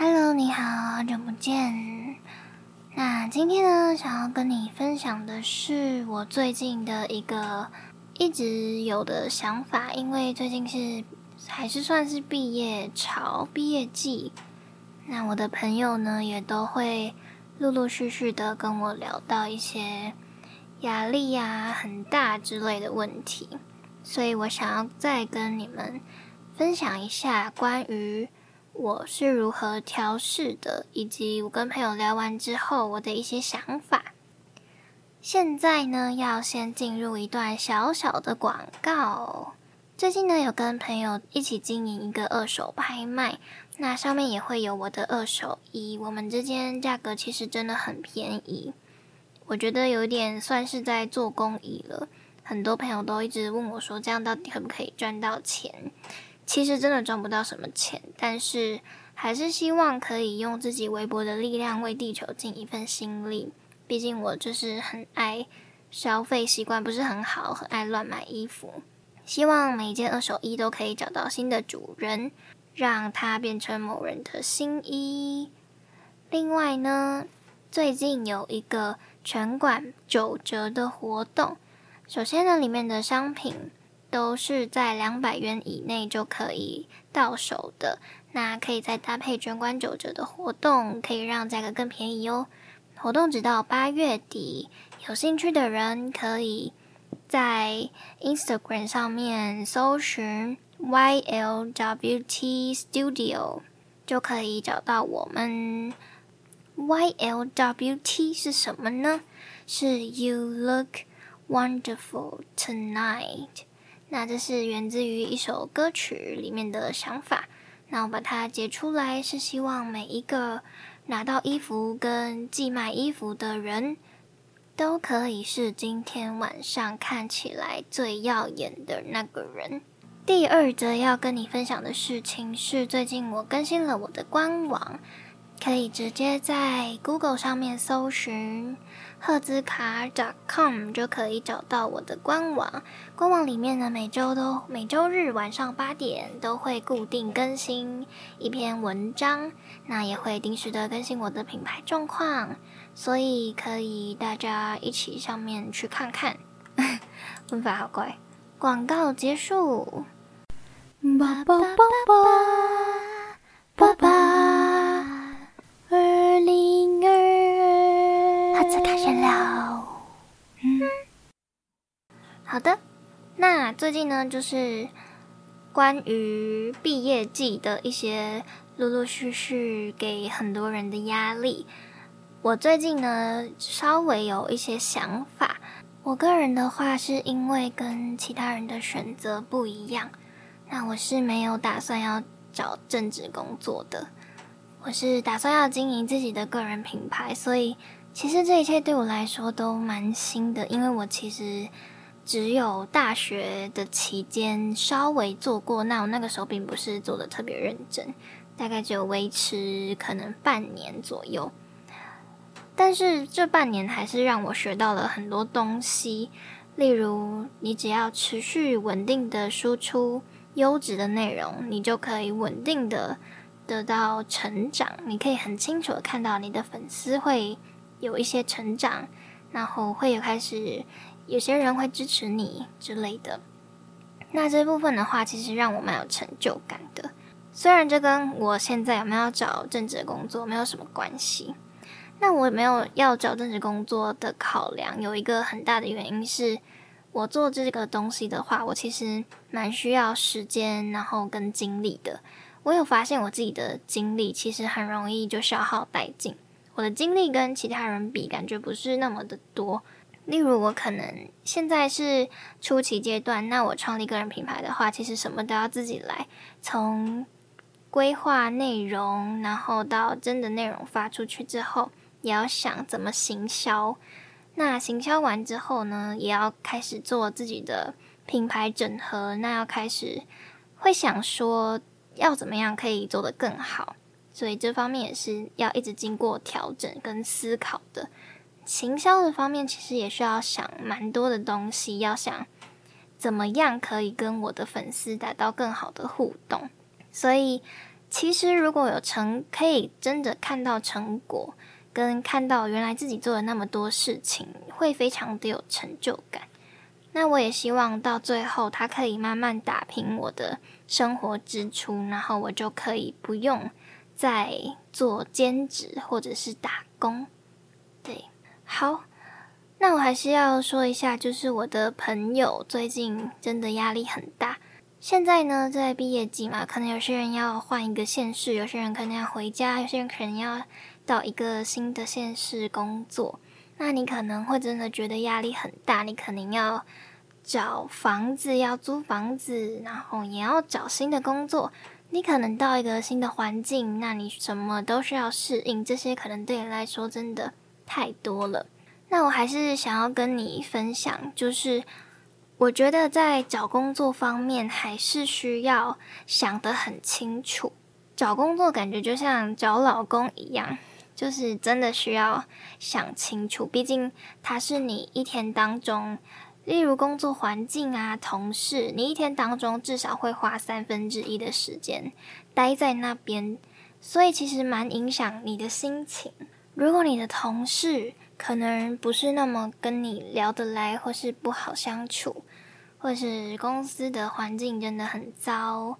Hello，你好，好久不见。那今天呢，想要跟你分享的是我最近的一个一直有的想法，因为最近是还是算是毕业潮、毕业季，那我的朋友呢也都会陆陆续续的跟我聊到一些压力呀很大之类的问题，所以我想要再跟你们分享一下关于。我是如何调试的，以及我跟朋友聊完之后我的一些想法。现在呢，要先进入一段小小的广告。最近呢，有跟朋友一起经营一个二手拍卖，那上面也会有我的二手衣。我们之间价格其实真的很便宜，我觉得有点算是在做公益了。很多朋友都一直问我说，这样到底可不可以赚到钱？其实真的赚不到什么钱，但是还是希望可以用自己微薄的力量为地球尽一份心力。毕竟我就是很爱消费习惯不是很好，很爱乱买衣服。希望每一件二手衣都可以找到新的主人，让它变成某人的新衣。另外呢，最近有一个全馆九折的活动。首先呢，里面的商品。都是在两百元以内就可以到手的，那可以再搭配全馆九折的活动，可以让价格更便宜哦。活动直到八月底，有兴趣的人可以在 Instagram 上面搜寻 YLWT Studio，就可以找到我们。YLWT 是什么呢？是 You Look Wonderful Tonight。那这是源自于一首歌曲里面的想法，那我把它截出来，是希望每一个拿到衣服跟寄卖衣服的人，都可以是今天晚上看起来最耀眼的那个人。第二则要跟你分享的事情是，最近我更新了我的官网，可以直接在 Google 上面搜寻。赫兹卡 .com 就可以找到我的官网。官网里面呢，每周都每周日晚上八点都会固定更新一篇文章，那也会定时的更新我的品牌状况，所以可以大家一起上面去看看。文法好怪。广告结束。次开始了，嗯，好的。那最近呢，就是关于毕业季的一些陆陆续续给很多人的压力。我最近呢，稍微有一些想法。我个人的话，是因为跟其他人的选择不一样，那我是没有打算要找正职工作的，我是打算要经营自己的个人品牌，所以。其实这一切对我来说都蛮新的，因为我其实只有大学的期间稍微做过，那我那个时候并不是做的特别认真，大概只有维持可能半年左右。但是这半年还是让我学到了很多东西，例如你只要持续稳定的输出优质的内容，你就可以稳定的得到成长，你可以很清楚的看到你的粉丝会。有一些成长，然后会有开始，有些人会支持你之类的。那这部分的话，其实让我蛮有成就感的。虽然这跟我现在有没有找正职工作没有什么关系。那我没有要找正职工作的考量，有一个很大的原因是，我做这个东西的话，我其实蛮需要时间，然后跟精力的。我有发现我自己的精力其实很容易就消耗殆尽。我的精力跟其他人比，感觉不是那么的多。例如，我可能现在是初期阶段，那我创立个人品牌的话，其实什么都要自己来，从规划内容，然后到真的内容发出去之后，也要想怎么行销。那行销完之后呢，也要开始做自己的品牌整合，那要开始会想说，要怎么样可以做得更好。所以这方面也是要一直经过调整跟思考的。行销的方面其实也需要想蛮多的东西，要想怎么样可以跟我的粉丝达到更好的互动。所以其实如果有成，可以真的看到成果，跟看到原来自己做了那么多事情，会非常的有成就感。那我也希望到最后，它可以慢慢打平我的生活支出，然后我就可以不用在做兼职或者是打工。对，好，那我还是要说一下，就是我的朋友最近真的压力很大。现在呢，在毕业季嘛，可能有些人要换一个县市，有些人可能要回家，有些人可能要到一个新的县市工作。那你可能会真的觉得压力很大，你可能要。找房子要租房子，然后也要找新的工作。你可能到一个新的环境，那你什么都需要适应，这些可能对你来说真的太多了。那我还是想要跟你分享，就是我觉得在找工作方面，还是需要想得很清楚。找工作感觉就像找老公一样，就是真的需要想清楚，毕竟他是你一天当中。例如工作环境啊，同事，你一天当中至少会花三分之一的时间待在那边，所以其实蛮影响你的心情。如果你的同事可能不是那么跟你聊得来，或是不好相处，或是公司的环境真的很糟，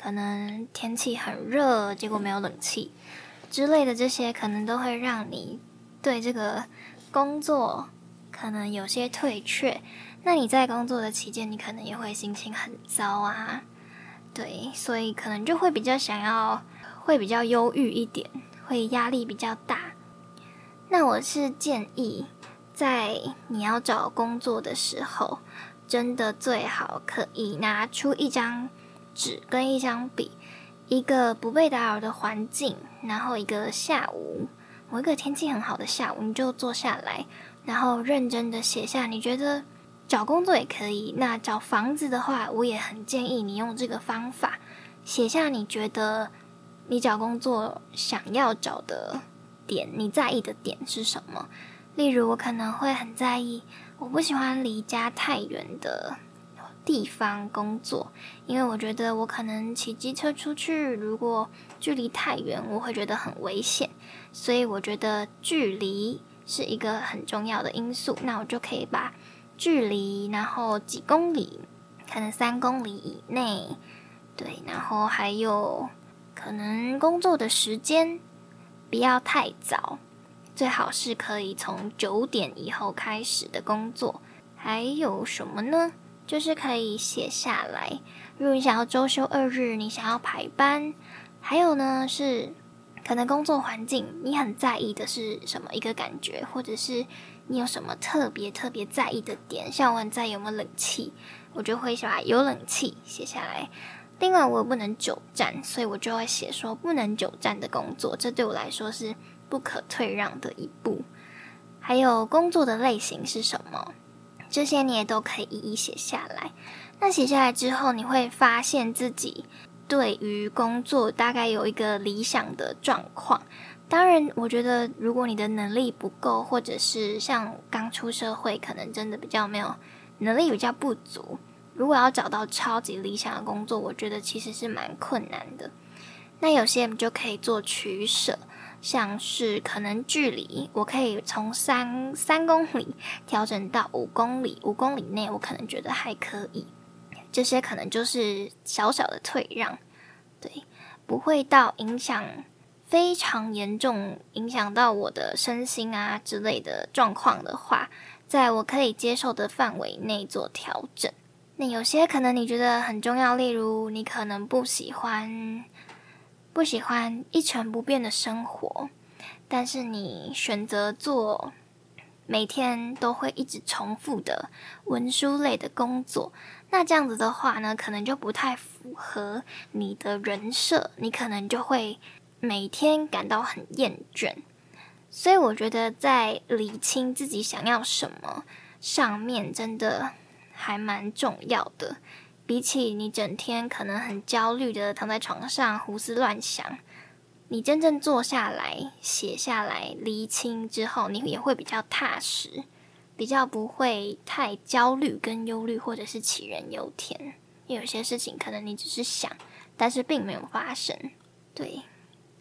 可能天气很热，结果没有冷气之类的，这些可能都会让你对这个工作。可能有些退却，那你在工作的期间，你可能也会心情很糟啊，对，所以可能就会比较想要，会比较忧郁一点，会压力比较大。那我是建议，在你要找工作的时候，真的最好可以拿出一张纸跟一张笔，一个不被打扰的环境，然后一个下午，某一个天气很好的下午，你就坐下来。然后认真的写下，你觉得找工作也可以。那找房子的话，我也很建议你用这个方法，写下你觉得你找工作想要找的点，你在意的点是什么。例如，我可能会很在意，我不喜欢离家太远的地方工作，因为我觉得我可能骑机车出去，如果距离太远，我会觉得很危险。所以，我觉得距离。是一个很重要的因素，那我就可以把距离，然后几公里，可能三公里以内，对，然后还有可能工作的时间不要太早，最好是可以从九点以后开始的工作。还有什么呢？就是可以写下来，如果你想要周休二日，你想要排班，还有呢是。可能工作环境你很在意的是什么一个感觉，或者是你有什么特别特别在意的点？像我很在意有没有冷气，我就会把有冷气写下来。另外，我不能久站，所以我就会写说不能久站的工作，这对我来说是不可退让的一步。还有工作的类型是什么？这些你也都可以一一写下来。那写下来之后，你会发现自己。对于工作，大概有一个理想的状况。当然，我觉得如果你的能力不够，或者是像刚出社会，可能真的比较没有能力，比较不足。如果要找到超级理想的工作，我觉得其实是蛮困难的。那有些人就可以做取舍，像是可能距离，我可以从三三公里调整到五公里，五公里内我可能觉得还可以。这些可能就是小小的退让，对，不会到影响非常严重，影响到我的身心啊之类的状况的话，在我可以接受的范围内做调整。那有些可能你觉得很重要，例如你可能不喜欢不喜欢一成不变的生活，但是你选择做每天都会一直重复的文书类的工作。那这样子的话呢，可能就不太符合你的人设，你可能就会每天感到很厌倦。所以我觉得在理清自己想要什么上面，真的还蛮重要的。比起你整天可能很焦虑的躺在床上胡思乱想，你真正坐下来写下来理清之后，你也会比较踏实。比较不会太焦虑跟忧虑，或者是杞人忧天。因为有些事情可能你只是想，但是并没有发生。对，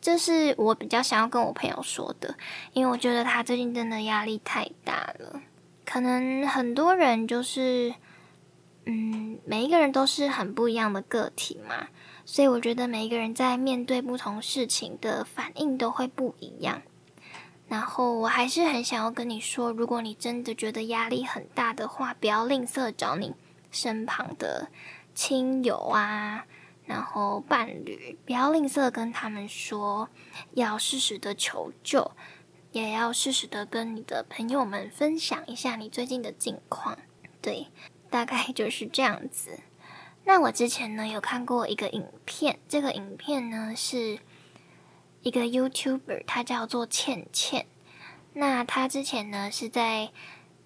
这是我比较想要跟我朋友说的，因为我觉得他最近真的压力太大了。可能很多人就是，嗯，每一个人都是很不一样的个体嘛，所以我觉得每一个人在面对不同事情的反应都会不一样。然后我还是很想要跟你说，如果你真的觉得压力很大的话，不要吝啬找你身旁的亲友啊，然后伴侣，不要吝啬跟他们说，要适时的求救，也要适时的跟你的朋友们分享一下你最近的近况。对，大概就是这样子。那我之前呢有看过一个影片，这个影片呢是。一个 YouTuber，他叫做倩倩。那他之前呢是在，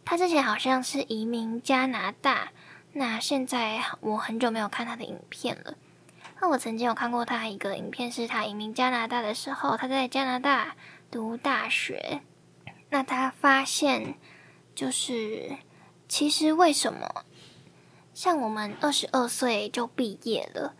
他之前好像是移民加拿大。那现在我很久没有看他的影片了。那我曾经有看过他一个影片，是他移民加拿大的时候，他在加拿大读大学。那他发现，就是其实为什么像我们二十二岁就毕业了？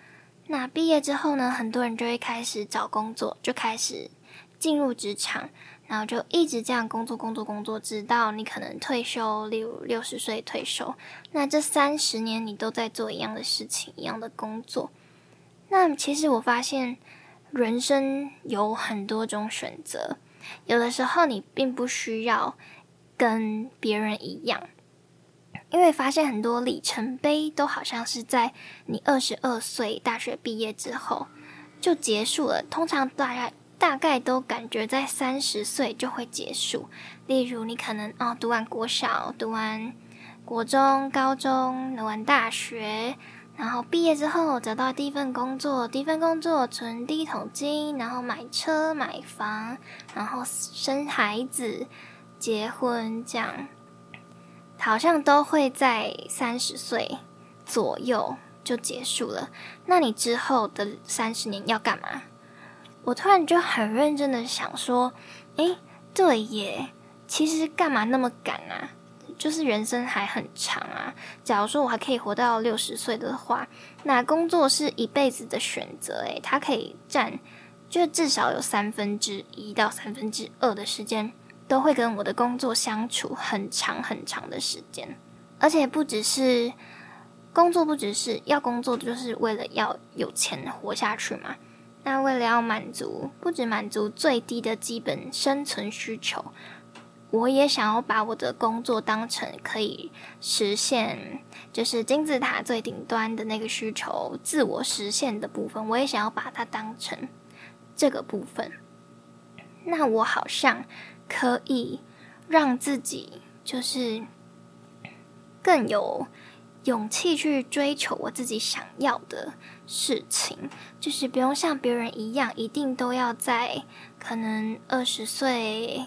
那毕业之后呢，很多人就会开始找工作，就开始进入职场，然后就一直这样工作、工作、工作，直到你可能退休，例如六十岁退休。那这三十年你都在做一样的事情，一样的工作。那其实我发现，人生有很多种选择，有的时候你并不需要跟别人一样。因为发现很多里程碑都好像是在你二十二岁大学毕业之后就结束了，通常大概大概都感觉在三十岁就会结束。例如你可能哦读完国小、读完国中、高中、读完大学，然后毕业之后找到第一份工作，第一份工作存第一桶金，然后买车买房，然后生孩子、结婚这样。好像都会在三十岁左右就结束了。那你之后的三十年要干嘛？我突然就很认真的想说，诶，对耶，其实干嘛那么赶啊？就是人生还很长啊。假如说我还可以活到六十岁的话，那工作是一辈子的选择，诶，它可以占，就至少有三分之一到三分之二的时间。都会跟我的工作相处很长很长的时间，而且不只是工作，不只是要工作，就是为了要有钱活下去嘛。那为了要满足，不止满足最低的基本生存需求，我也想要把我的工作当成可以实现，就是金字塔最顶端的那个需求，自我实现的部分，我也想要把它当成这个部分。那我好像。可以让自己就是更有勇气去追求我自己想要的事情，就是不用像别人一样，一定都要在可能二十岁，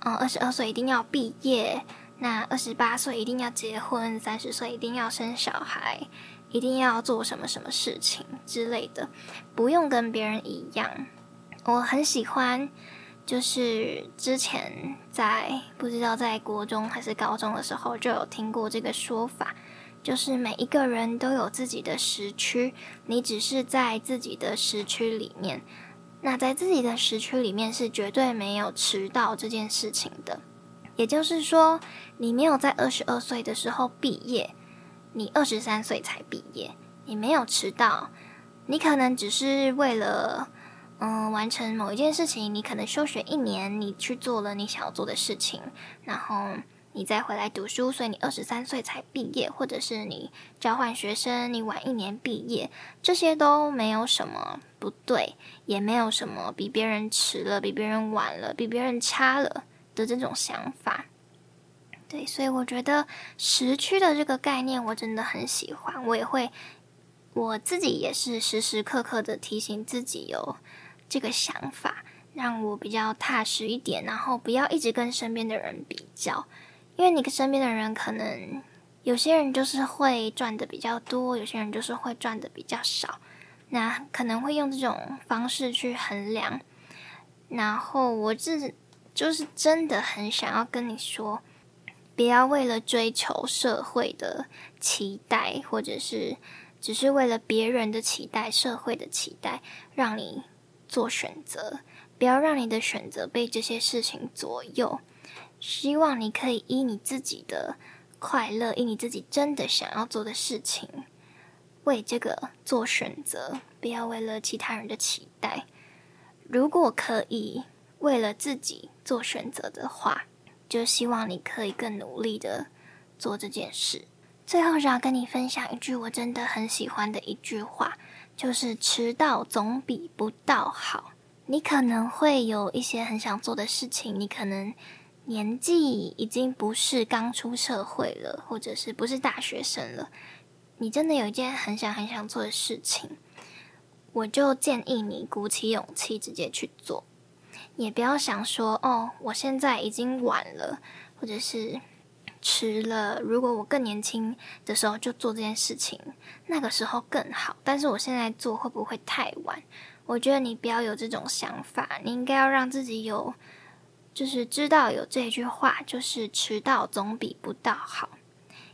嗯，二十二岁一定要毕业，那二十八岁一定要结婚，三十岁一定要生小孩，一定要做什么什么事情之类的，不用跟别人一样。我很喜欢。就是之前在不知道在国中还是高中的时候就有听过这个说法，就是每一个人都有自己的时区，你只是在自己的时区里面，那在自己的时区里面是绝对没有迟到这件事情的。也就是说，你没有在二十二岁的时候毕业，你二十三岁才毕业，你没有迟到，你可能只是为了。嗯，完成某一件事情，你可能休学一年，你去做了你想要做的事情，然后你再回来读书，所以你二十三岁才毕业，或者是你交换学生，你晚一年毕业，这些都没有什么不对，也没有什么比别人迟了、比别人晚了、比别人差了的这种想法。对，所以我觉得时区的这个概念我真的很喜欢，我也会我自己也是时时刻刻的提醒自己有。这个想法让我比较踏实一点，然后不要一直跟身边的人比较，因为你身边的人可能有些人就是会赚的比较多，有些人就是会赚的比较少，那可能会用这种方式去衡量。然后我自就是真的很想要跟你说，不要为了追求社会的期待，或者是只是为了别人的期待、社会的期待，让你。做选择，不要让你的选择被这些事情左右。希望你可以依你自己的快乐，依你自己真的想要做的事情，为这个做选择，不要为了其他人的期待。如果可以为了自己做选择的话，就希望你可以更努力的做这件事。最后，想要跟你分享一句我真的很喜欢的一句话，就是迟到总比不到好。你可能会有一些很想做的事情，你可能年纪已经不是刚出社会了，或者是不是大学生了，你真的有一件很想很想做的事情，我就建议你鼓起勇气直接去做，也不要想说哦，我现在已经晚了，或者是。迟了，如果我更年轻的时候就做这件事情，那个时候更好。但是我现在做会不会太晚？我觉得你不要有这种想法，你应该要让自己有，就是知道有这句话，就是迟到总比不到好，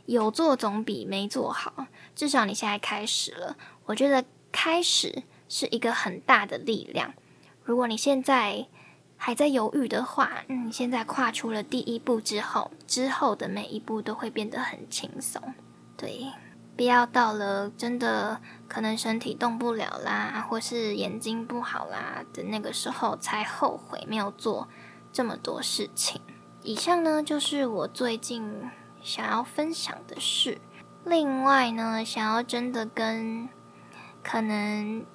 有做总比没做好。至少你现在开始了，我觉得开始是一个很大的力量。如果你现在，还在犹豫的话，嗯，现在跨出了第一步之后，之后的每一步都会变得很轻松。对，不要到了真的可能身体动不了啦，或是眼睛不好啦的那个时候才后悔没有做这么多事情。以上呢就是我最近想要分享的事。另外呢，想要真的跟可能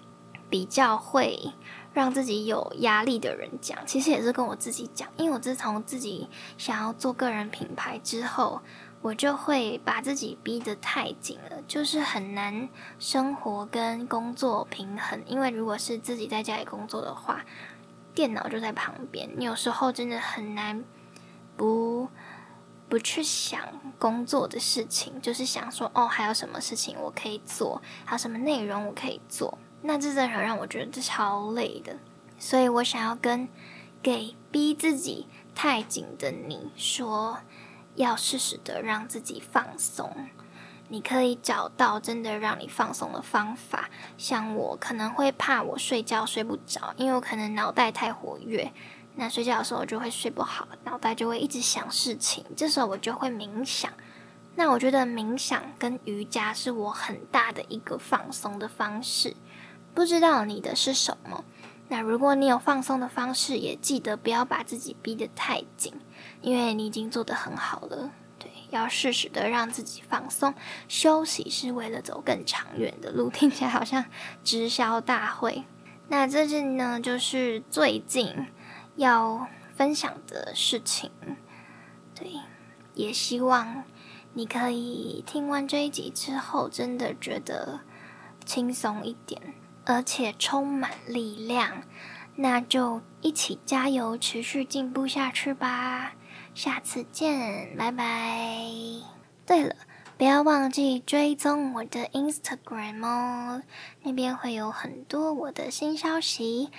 比较会。让自己有压力的人讲，其实也是跟我自己讲，因为我自从自己想要做个人品牌之后，我就会把自己逼得太紧了，就是很难生活跟工作平衡。因为如果是自己在家里工作的话，电脑就在旁边，你有时候真的很难不不去想工作的事情，就是想说哦，还有什么事情我可以做，还有什么内容我可以做。那这真的让我觉得超累的，所以我想要跟给逼自己太紧的你说，要适时的让自己放松。你可以找到真的让你放松的方法。像我可能会怕我睡觉睡不着，因为我可能脑袋太活跃，那睡觉的时候就会睡不好，脑袋就会一直想事情。这时候我就会冥想。那我觉得冥想跟瑜伽是我很大的一个放松的方式。不知道你的是什么？那如果你有放松的方式，也记得不要把自己逼得太紧，因为你已经做得很好了。对，要适时的让自己放松休息，是为了走更长远的路。听起来好像直销大会。那这是呢，就是最近要分享的事情。对，也希望你可以听完这一集之后，真的觉得轻松一点。而且充满力量，那就一起加油，持续进步下去吧！下次见，拜拜。对了，不要忘记追踪我的 Instagram 哦，那边会有很多我的新消息。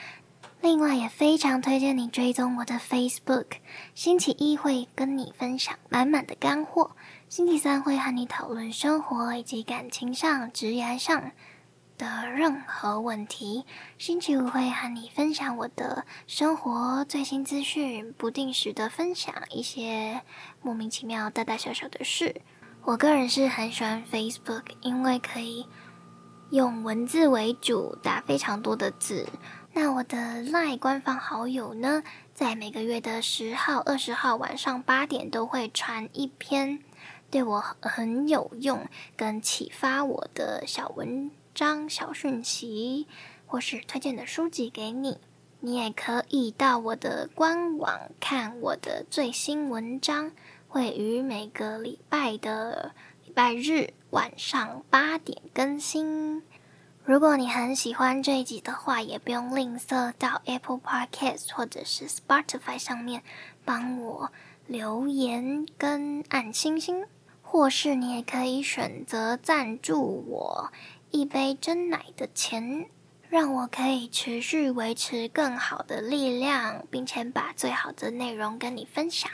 另外，也非常推荐你追踪我的 Facebook，星期一会跟你分享满满的干货，星期三会和你讨论生活以及感情上、职业上。的任何问题，星期五会和你分享我的生活最新资讯，不定时的分享一些莫名其妙大大小小的事。我个人是很喜欢 Facebook，因为可以用文字为主，打非常多的字。那我的 LINE 官方好友呢，在每个月的十号、二十号晚上八点都会传一篇对我很有用跟启发我的小文。张小讯息，或是推荐的书籍给你，你也可以到我的官网看我的最新文章，会于每个礼拜的礼拜日晚上八点更新。如果你很喜欢这一集的话，也不用吝啬到 Apple Podcast 或者是 Spotify 上面帮我留言跟按星星，或是你也可以选择赞助我。一杯真奶的钱，让我可以持续维持更好的力量，并且把最好的内容跟你分享。